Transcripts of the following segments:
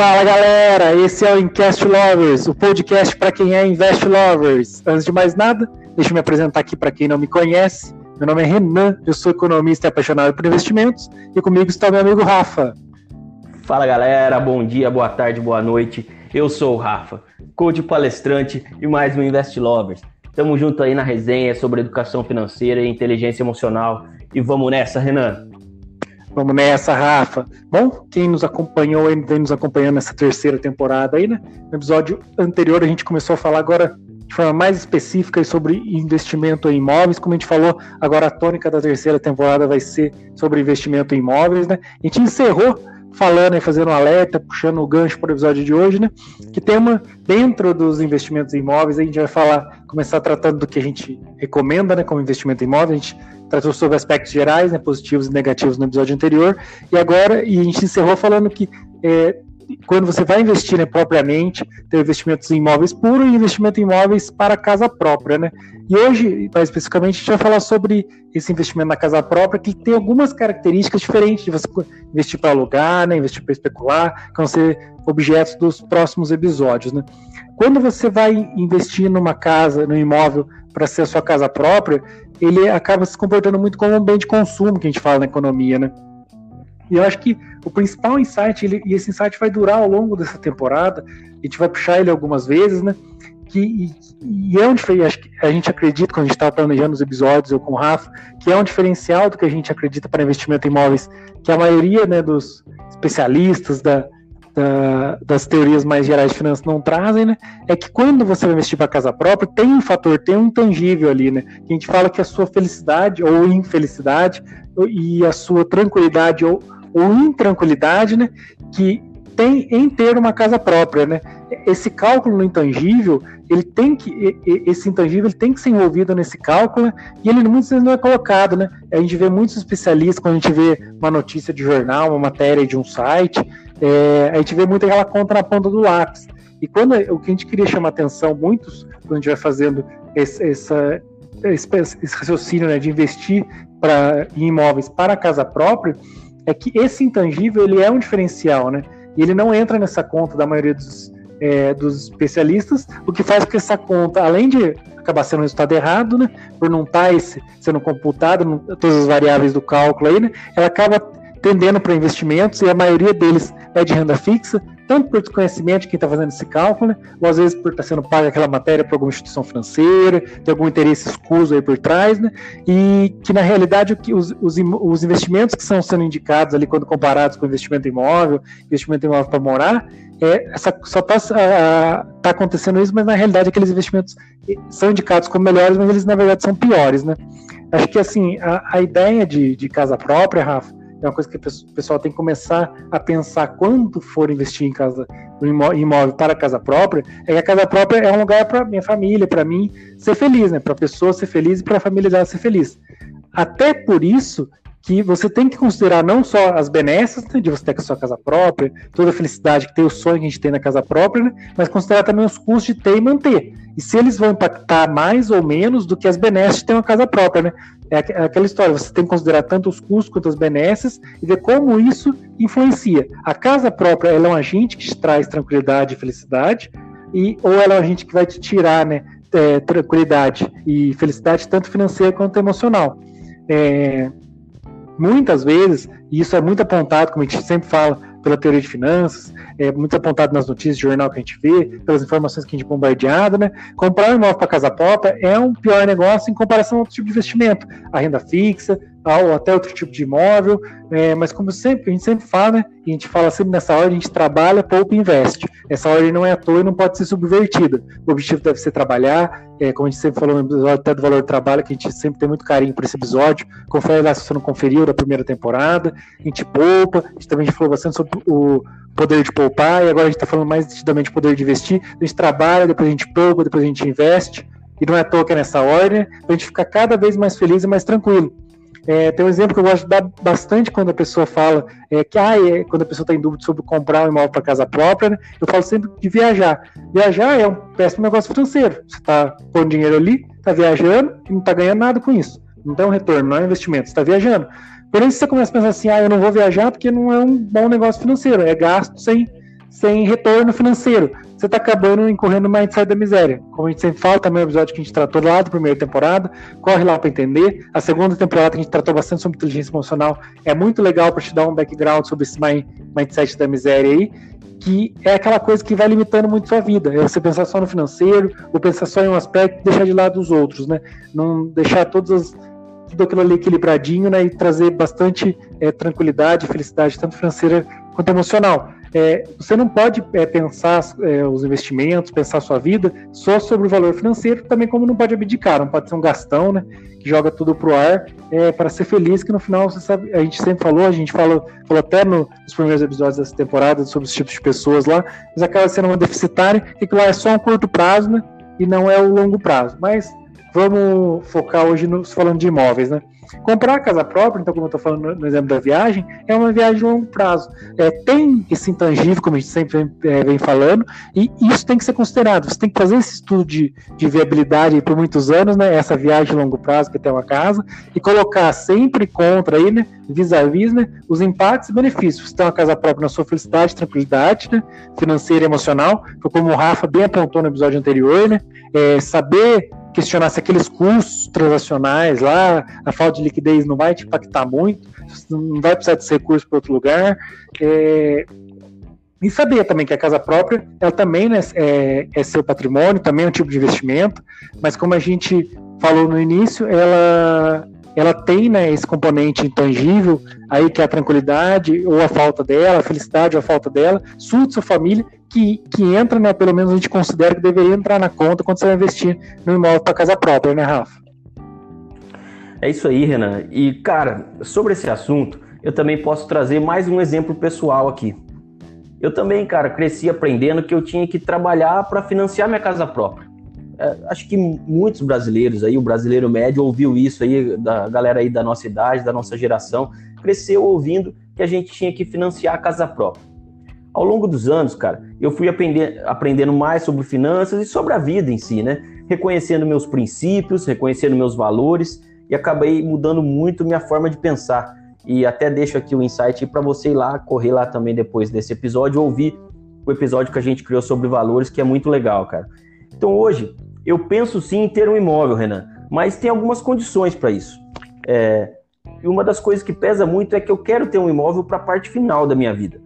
Fala galera, esse é o Incast Lovers, o podcast para quem é Invest Lovers. Antes de mais nada, deixa eu me apresentar aqui para quem não me conhece. Meu nome é Renan, eu sou economista e apaixonado por investimentos e comigo está meu amigo Rafa. Fala galera, bom dia, boa tarde, boa noite. Eu sou o Rafa, coach palestrante e mais um Invest Lovers. Tamo junto aí na resenha sobre educação financeira e inteligência emocional. E vamos nessa, Renan. Vamos nessa, Rafa. Bom, quem nos acompanhou e vem nos acompanhando nessa terceira temporada aí, né? No episódio anterior a gente começou a falar agora de forma mais específica sobre investimento em imóveis. Como a gente falou, agora a tônica da terceira temporada vai ser sobre investimento em imóveis, né? A gente encerrou falando e fazendo um alerta, puxando o gancho para o episódio de hoje, né? Que tema dentro dos investimentos em imóveis, a gente vai falar, começar tratando do que a gente recomenda, né, como investimento em imóveis. A gente tratou sobre aspectos gerais, né, positivos e negativos no episódio anterior, e agora e a gente encerrou falando que é, quando você vai investir né, propriamente, tem investimentos em imóveis puros e investimento em imóveis para casa própria, né? E hoje, mais especificamente, a gente vai falar sobre esse investimento na casa própria, que tem algumas características diferentes de você investir para alugar, né, investir para especular, que vão ser objetos dos próximos episódios, né? Quando você vai investir numa casa, num imóvel para ser a sua casa própria, ele acaba se comportando muito como um bem de consumo que a gente fala na economia, né? E eu acho que o principal insight, ele, e esse insight vai durar ao longo dessa temporada, a gente vai puxar ele algumas vezes, né? Que, e, e é um a gente acredita, quando a gente estava planejando os episódios, eu com o Rafa, que é um diferencial do que a gente acredita para investimento em imóveis, que a maioria né, dos especialistas da, da, das teorias mais gerais de finanças não trazem, né? É que quando você vai investir para casa própria, tem um fator, tem um intangível ali, né? Que a gente fala que a sua felicidade ou infelicidade e a sua tranquilidade ou, ou intranquilidade, né? Que tem em ter uma casa própria, né? Esse cálculo no intangível, ele tem que esse intangível ele tem que ser envolvido nesse cálculo né? e ele muitas vezes não é colocado, né? A gente vê muitos especialistas quando a gente vê uma notícia de jornal, uma matéria de um site, é, a gente vê muito aquela conta na ponta do lápis. E quando o que a gente queria chamar atenção, muitos, quando a gente vai fazendo esse, essa, esse, esse raciocínio né, de investir pra, em imóveis para a casa própria, é que esse intangível ele é um diferencial, né? E ele não entra nessa conta da maioria dos, é, dos especialistas, o que faz com que essa conta, além de acabar sendo um resultado errado, né, por não estar tá sendo computado todas as variáveis do cálculo aí, né, ela acaba tendendo para investimentos, e a maioria deles é de renda fixa, tanto por desconhecimento de quem está fazendo esse cálculo, né? ou às vezes por estar tá sendo paga aquela matéria por alguma instituição financeira, tem algum interesse escuso aí por trás, né? e que na realidade os, os, os investimentos que estão sendo indicados ali quando comparados com investimento imóvel, investimento imóvel para morar, é, essa, só está tá acontecendo isso, mas na realidade aqueles investimentos são indicados como melhores, mas eles na verdade são piores, né? Acho que assim, a, a ideia de, de casa própria, Rafa, é uma coisa que o pessoal tem que começar a pensar quando for investir em casa, no imóvel para casa própria, é que a casa própria é um lugar para minha família, para mim ser feliz, né? Para a pessoa ser feliz e para a família dela ser feliz. Até por isso que você tem que considerar não só as benesses né, de você ter a sua casa própria, toda a felicidade que tem o sonho que a gente tem na casa própria, né, mas considerar também os custos de ter e manter. E se eles vão impactar mais ou menos do que as benesses de ter uma casa própria, né? É, é aquela história, você tem que considerar tanto os custos quanto as benesses e ver como isso influencia. A casa própria ela é um agente que te traz tranquilidade e felicidade, e, ou ela é um agente que vai te tirar né, é, tranquilidade e felicidade, tanto financeira quanto emocional. É, muitas vezes, e isso é muito apontado, como a gente sempre fala, pela teoria de finanças, é muito apontado nas notícias de jornal que a gente vê, pelas informações que a gente é né? Comprar um imóvel para casa própria é um pior negócio em comparação a outro tipo de investimento, a renda fixa, ou até outro tipo de imóvel, é, mas como sempre, a gente sempre fala, né, e a gente fala sempre nessa ordem, a gente trabalha, poupa e investe. Essa ordem não é à toa e não pode ser subvertida. O objetivo deve ser trabalhar, é, como a gente sempre falou no episódio até do valor do trabalho, que a gente sempre tem muito carinho por esse episódio, confere lá se você não conferiu da primeira temporada, a gente poupa, a gente também falou bastante sobre o poder de poupar, e agora a gente está falando mais decididamente de poder de investir, a gente trabalha, depois a gente poupa, depois a gente investe, e não é à toa que é nessa ordem, para a gente ficar cada vez mais feliz e mais tranquilo. É, tem um exemplo que eu gosto de dar bastante quando a pessoa fala é, que ah, é, quando a pessoa está em dúvida sobre comprar um imóvel para casa própria, né, eu falo sempre de viajar. Viajar é um péssimo negócio financeiro. Você está pondo dinheiro ali, está viajando e não está ganhando nada com isso. Não tem um retorno, não é investimento, você está viajando. Porém, se você começa a pensar assim, ah, eu não vou viajar porque não é um bom negócio financeiro, é gasto sem, sem retorno financeiro. Você está acabando incorrendo no mindset da miséria. Como a gente sempre fala, também é um episódio que a gente tratou lá da primeira temporada, corre lá para entender. A segunda temporada que a gente tratou bastante sobre inteligência emocional é muito legal para te dar um background sobre esse mindset da miséria aí que é aquela coisa que vai limitando muito sua vida. É você pensar só no financeiro, ou pensar só em um aspecto deixar de lado os outros, né? Não deixar todas as, tudo aquilo ali equilibradinho, né? E trazer bastante é, tranquilidade, felicidade, tanto financeira quanto emocional. É, você não pode é, pensar é, os investimentos, pensar a sua vida só sobre o valor financeiro, também como não pode abdicar, não pode ser um gastão, né? Que joga tudo pro ar é, para ser feliz, que no final, você sabe, a gente sempre falou, a gente falou, falou até no, nos primeiros episódios dessa temporada sobre os tipos de pessoas lá, mas acaba sendo uma deficitária, e que lá é só um curto prazo, né? E não é o longo prazo. Mas vamos focar hoje no, falando de imóveis, né? Comprar a casa própria, então, como eu estou falando no exemplo da viagem, é uma viagem de longo prazo. É, tem esse intangível, como a gente sempre vem, é, vem, falando, e isso tem que ser considerado. Você tem que fazer esse estudo de, de viabilidade por muitos anos, né? Essa viagem de longo prazo que é ter uma casa, e colocar sempre contra aí, né? Vis-a-vis, né? Os impactos e benefícios. Você tem uma casa própria na sua felicidade, tranquilidade, né? Financeira e emocional, como o Rafa bem apontou no episódio anterior, né? É, saber questionar se aqueles custos transacionais lá, a falta de liquidez não vai te impactar muito, não vai precisar de recursos para outro lugar. É, e saber também que a casa própria, ela também né, é, é seu patrimônio, também é um tipo de investimento, mas como a gente falou no início, ela ela tem né, esse componente intangível aí que é a tranquilidade ou a falta dela, a felicidade ou a falta dela, sua família, que, que entra, né, pelo menos a gente considera que deveria entrar na conta quando você vai investir no imóvel para casa própria, né, Rafa? É isso aí, Renan. E, cara, sobre esse assunto, eu também posso trazer mais um exemplo pessoal aqui. Eu também, cara, cresci aprendendo que eu tinha que trabalhar para financiar minha casa própria. É, acho que muitos brasileiros aí, o brasileiro médio ouviu isso aí, da galera aí da nossa idade, da nossa geração, cresceu ouvindo que a gente tinha que financiar a casa própria. Ao longo dos anos, cara, eu fui aprender, aprendendo mais sobre finanças e sobre a vida em si, né? Reconhecendo meus princípios, reconhecendo meus valores e acabei mudando muito minha forma de pensar. E até deixo aqui o insight para você ir lá, correr lá também depois desse episódio, ouvir o episódio que a gente criou sobre valores, que é muito legal, cara. Então hoje, eu penso sim em ter um imóvel, Renan, mas tem algumas condições para isso. É, e uma das coisas que pesa muito é que eu quero ter um imóvel para a parte final da minha vida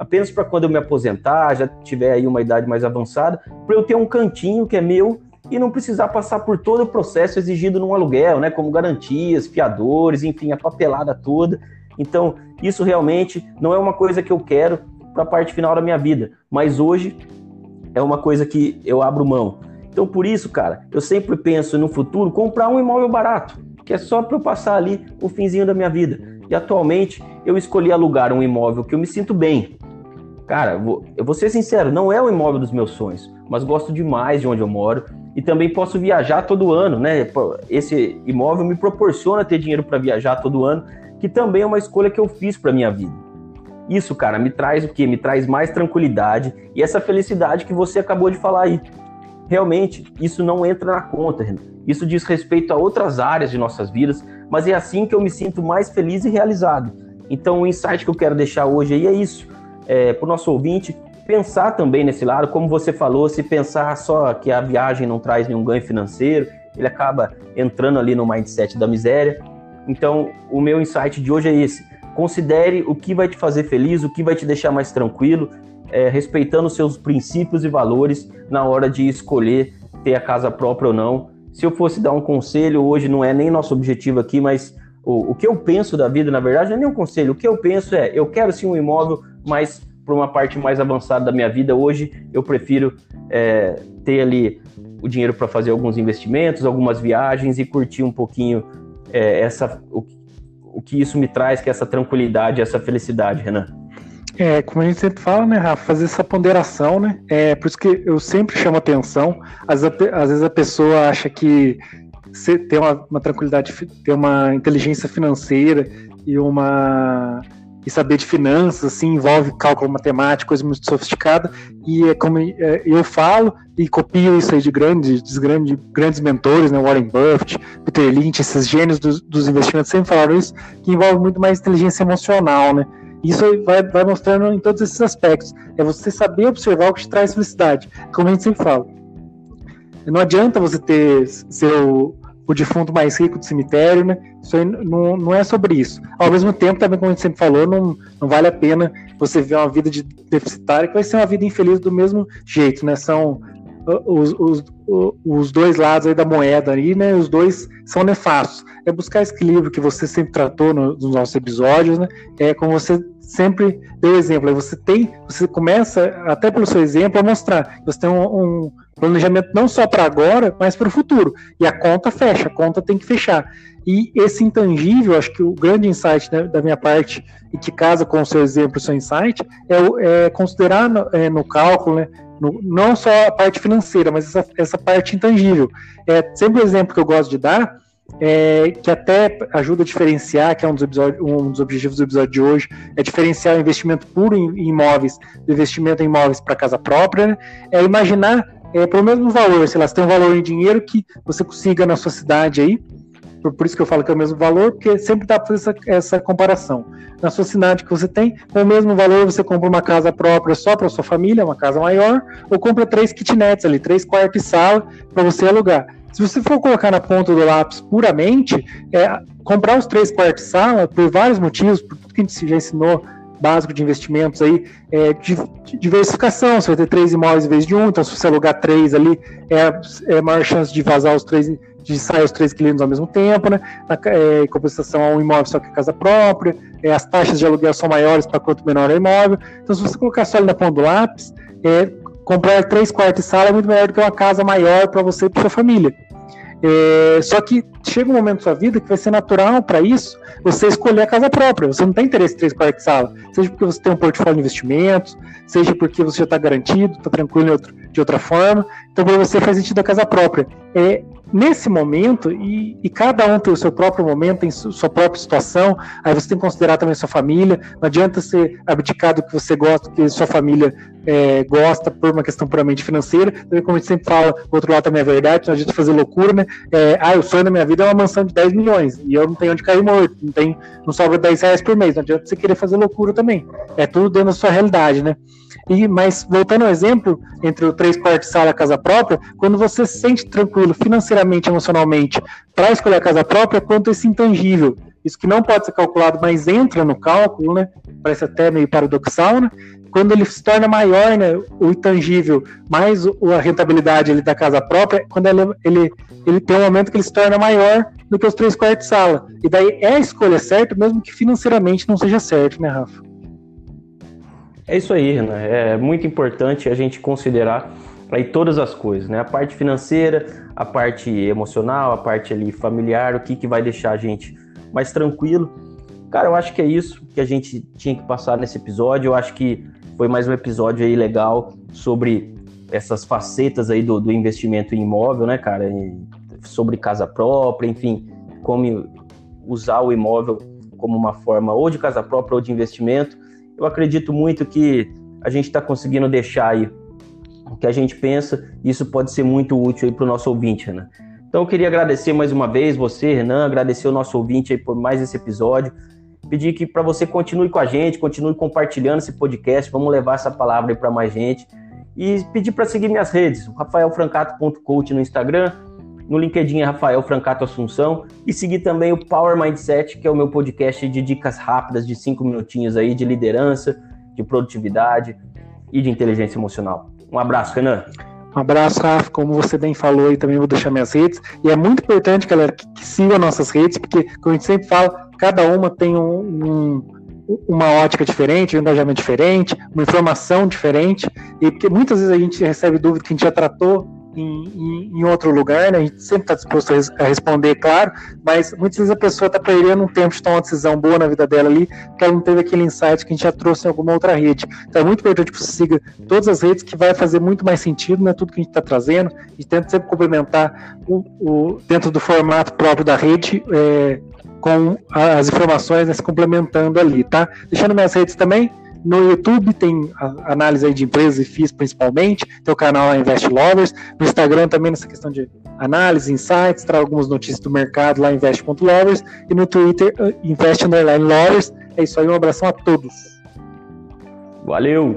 apenas para quando eu me aposentar, já tiver aí uma idade mais avançada, para eu ter um cantinho que é meu e não precisar passar por todo o processo exigido num aluguel, né, como garantias, fiadores, enfim, a papelada toda. Então, isso realmente não é uma coisa que eu quero para a parte final da minha vida, mas hoje é uma coisa que eu abro mão. Então, por isso, cara, eu sempre penso no futuro comprar um imóvel barato, que é só para eu passar ali o finzinho da minha vida. E atualmente eu escolhi alugar um imóvel que eu me sinto bem, Cara, eu vou, eu vou ser sincero, não é o imóvel dos meus sonhos, mas gosto demais de onde eu moro e também posso viajar todo ano, né? Esse imóvel me proporciona ter dinheiro para viajar todo ano, que também é uma escolha que eu fiz para minha vida. Isso, cara, me traz o quê? Me traz mais tranquilidade e essa felicidade que você acabou de falar aí. Realmente, isso não entra na conta, Renan. Isso diz respeito a outras áreas de nossas vidas, mas é assim que eu me sinto mais feliz e realizado. Então, o insight que eu quero deixar hoje aí é isso é, para o nosso ouvinte pensar também nesse lado, como você falou, se pensar só que a viagem não traz nenhum ganho financeiro, ele acaba entrando ali no mindset da miséria. Então, o meu insight de hoje é esse: considere o que vai te fazer feliz, o que vai te deixar mais tranquilo, é, respeitando seus princípios e valores na hora de escolher ter a casa própria ou não. Se eu fosse dar um conselho, hoje não é nem nosso objetivo aqui, mas o, o que eu penso da vida, na verdade, não é nem um conselho. O que eu penso é: eu quero sim um imóvel mas para uma parte mais avançada da minha vida hoje, eu prefiro é, ter ali o dinheiro para fazer alguns investimentos, algumas viagens e curtir um pouquinho é, essa o, o que isso me traz, que é essa tranquilidade, essa felicidade, Renan. É, como a gente sempre fala, né, Rafa, fazer essa ponderação, né? É por isso que eu sempre chamo atenção. Às, às vezes a pessoa acha que ter uma, uma tranquilidade, ter uma inteligência financeira e uma e saber de finanças, assim, envolve cálculo matemático, coisa muito sofisticada, e é como é, eu falo e copio isso aí de grandes, grandes, grandes mentores, né, Warren Buffett, Peter Lynch, esses gênios dos, dos investimentos sempre falaram isso, que envolve muito mais inteligência emocional, né, Isso vai, vai mostrando em todos esses aspectos. É você saber observar o que te traz felicidade, como a gente sempre fala. Não adianta você ter seu o defunto mais rico do cemitério, né? Isso aí não, não é sobre isso. Ao mesmo tempo, também, como a gente sempre falou, não, não vale a pena você ver uma vida de deficitário que vai ser uma vida infeliz do mesmo jeito, né? São os, os, os dois lados da moeda aí, né? Os dois são nefastos. É buscar esse equilíbrio que você sempre tratou nos nossos episódios, né? É como você sempre deu exemplo. Aí você tem, você começa, até pelo seu exemplo, a mostrar que você tem um, um planejamento não só para agora, mas para o futuro. E a conta fecha, a conta tem que fechar. E esse intangível, acho que o grande insight né, da minha parte, e que casa com o seu exemplo, o seu insight, é, é considerar no, é, no cálculo, né, no, não só a parte financeira, mas essa, essa parte intangível. É sempre o exemplo que eu gosto de dar, é, que até ajuda a diferenciar, que é um dos, um dos, objetivos do episódio de hoje, é diferenciar o investimento puro em, imóveis do investimento em imóveis para casa própria, né? é imaginar é, pelo mesmo valor, sei lá, você tem um valor em dinheiro que você consiga na sua cidade aí, por, por isso que eu falo que é o mesmo valor, porque sempre dá para fazer essa, essa comparação. Na sua cidade que você tem, com o mesmo valor, você compra uma casa própria só para sua família, uma casa maior, ou compra três kitnets ali, três quartos e sala para você alugar. Se você for colocar na ponta do lápis puramente, é, comprar os três quartos sala, por vários motivos, por tudo que a gente já ensinou básico de investimentos aí, é, de, diversificação, você vai ter três imóveis em vez de um, então se você alugar três ali, é, é maior chance de vazar os três, de sair os três clientes ao mesmo tempo, né? Na, é, em compensação a um imóvel só que é casa própria, é, as taxas de aluguel são maiores para quanto menor é o imóvel, então se você colocar só ali na ponta do lápis, é, comprar três quartos de sala é muito melhor do que uma casa maior para você e para sua família. É, só que chega um momento da sua vida que vai ser natural para isso você escolher a casa própria. Você não tem interesse em três quartos sala, seja porque você tem um portfólio de investimentos, seja porque você já está garantido, está tranquilo de outra forma. Então, para você faz sentido a casa própria. É, nesse momento, e, e, cada um tem o seu próprio momento, tem sua própria situação, aí você tem que considerar também sua família, não adianta ser abdicar do que você gosta, que sua família é, gosta por uma questão puramente financeira, também como a gente sempre fala, o outro lado também é verdade, não adianta fazer loucura, né, é, ah, o sonho da minha vida é uma mansão de 10 milhões, e eu não tenho onde cair morto, não, tem, não sobra 10 reais por mês, não adianta você querer fazer loucura também, é tudo dentro da sua realidade, né, e, mas voltando ao exemplo, entre o três quartos sala e a casa própria, quando você se sente tranquilo financeiramente, emocionalmente, para escolher a casa própria, quanto esse intangível, isso que não pode ser calculado, mas entra no cálculo, né? Parece até meio paradoxal, né? Quando ele se torna maior, né, o intangível, mais a rentabilidade ele, da casa própria, quando ele, ele, ele tem um momento que ele se torna maior do que os três quartos de sala. E daí é a escolha certa, mesmo que financeiramente não seja certo, né, Rafa? É isso aí, Renan. É muito importante a gente considerar aí todas as coisas, né? A parte financeira, a parte emocional, a parte ali familiar, o que, que vai deixar a gente mais tranquilo. Cara, eu acho que é isso que a gente tinha que passar nesse episódio. Eu acho que foi mais um episódio aí legal sobre essas facetas aí do, do investimento em imóvel, né, cara? sobre casa própria, enfim, como usar o imóvel como uma forma ou de casa própria ou de investimento eu acredito muito que a gente está conseguindo deixar aí o que a gente pensa, isso pode ser muito útil aí para o nosso ouvinte, Renan. Então eu queria agradecer mais uma vez você, Renan, agradecer o nosso ouvinte aí por mais esse episódio. Pedir que para você continue com a gente, continue compartilhando esse podcast, vamos levar essa palavra aí para mais gente. E pedir para seguir minhas redes, rafaelfrancato.coach no Instagram, no LinkedIn é Rafael Francato Assunção e seguir também o Power Mindset, que é o meu podcast de dicas rápidas de cinco minutinhos aí de liderança, de produtividade e de inteligência emocional. Um abraço, Renan. Um abraço, Rafa. Como você bem falou aí, também vou deixar minhas redes. E é muito importante, galera, que, que sigam nossas redes, porque, como a gente sempre fala, cada uma tem um, um uma ótica diferente, um engajamento diferente, uma informação diferente, e porque muitas vezes a gente recebe dúvida que a gente já tratou em, em, outro lugar, né? A gente sempre está disposto a, responder, claro, mas muitas vezes a pessoa está perdendo um tempo de tomar uma decisão boa na vida dela ali, porque ela não teve aquele insight que a gente já trouxe em alguma outra rede. Então é muito importante que você siga todas as redes, que vai fazer muito mais sentido, né? Tudo que a gente está trazendo, e tenta sempre complementar o, o, dentro do formato próprio da rede. É, com as informações né, se complementando ali, tá? Deixando minhas redes também, no YouTube tem análise de empresas e FIIs principalmente, tem o canal Invest Lovers, no Instagram também nessa questão de análise, insights, traz algumas notícias do mercado lá invest.lovers e no Twitter uh, invest underline lovers, É isso aí, um abração a todos. Valeu!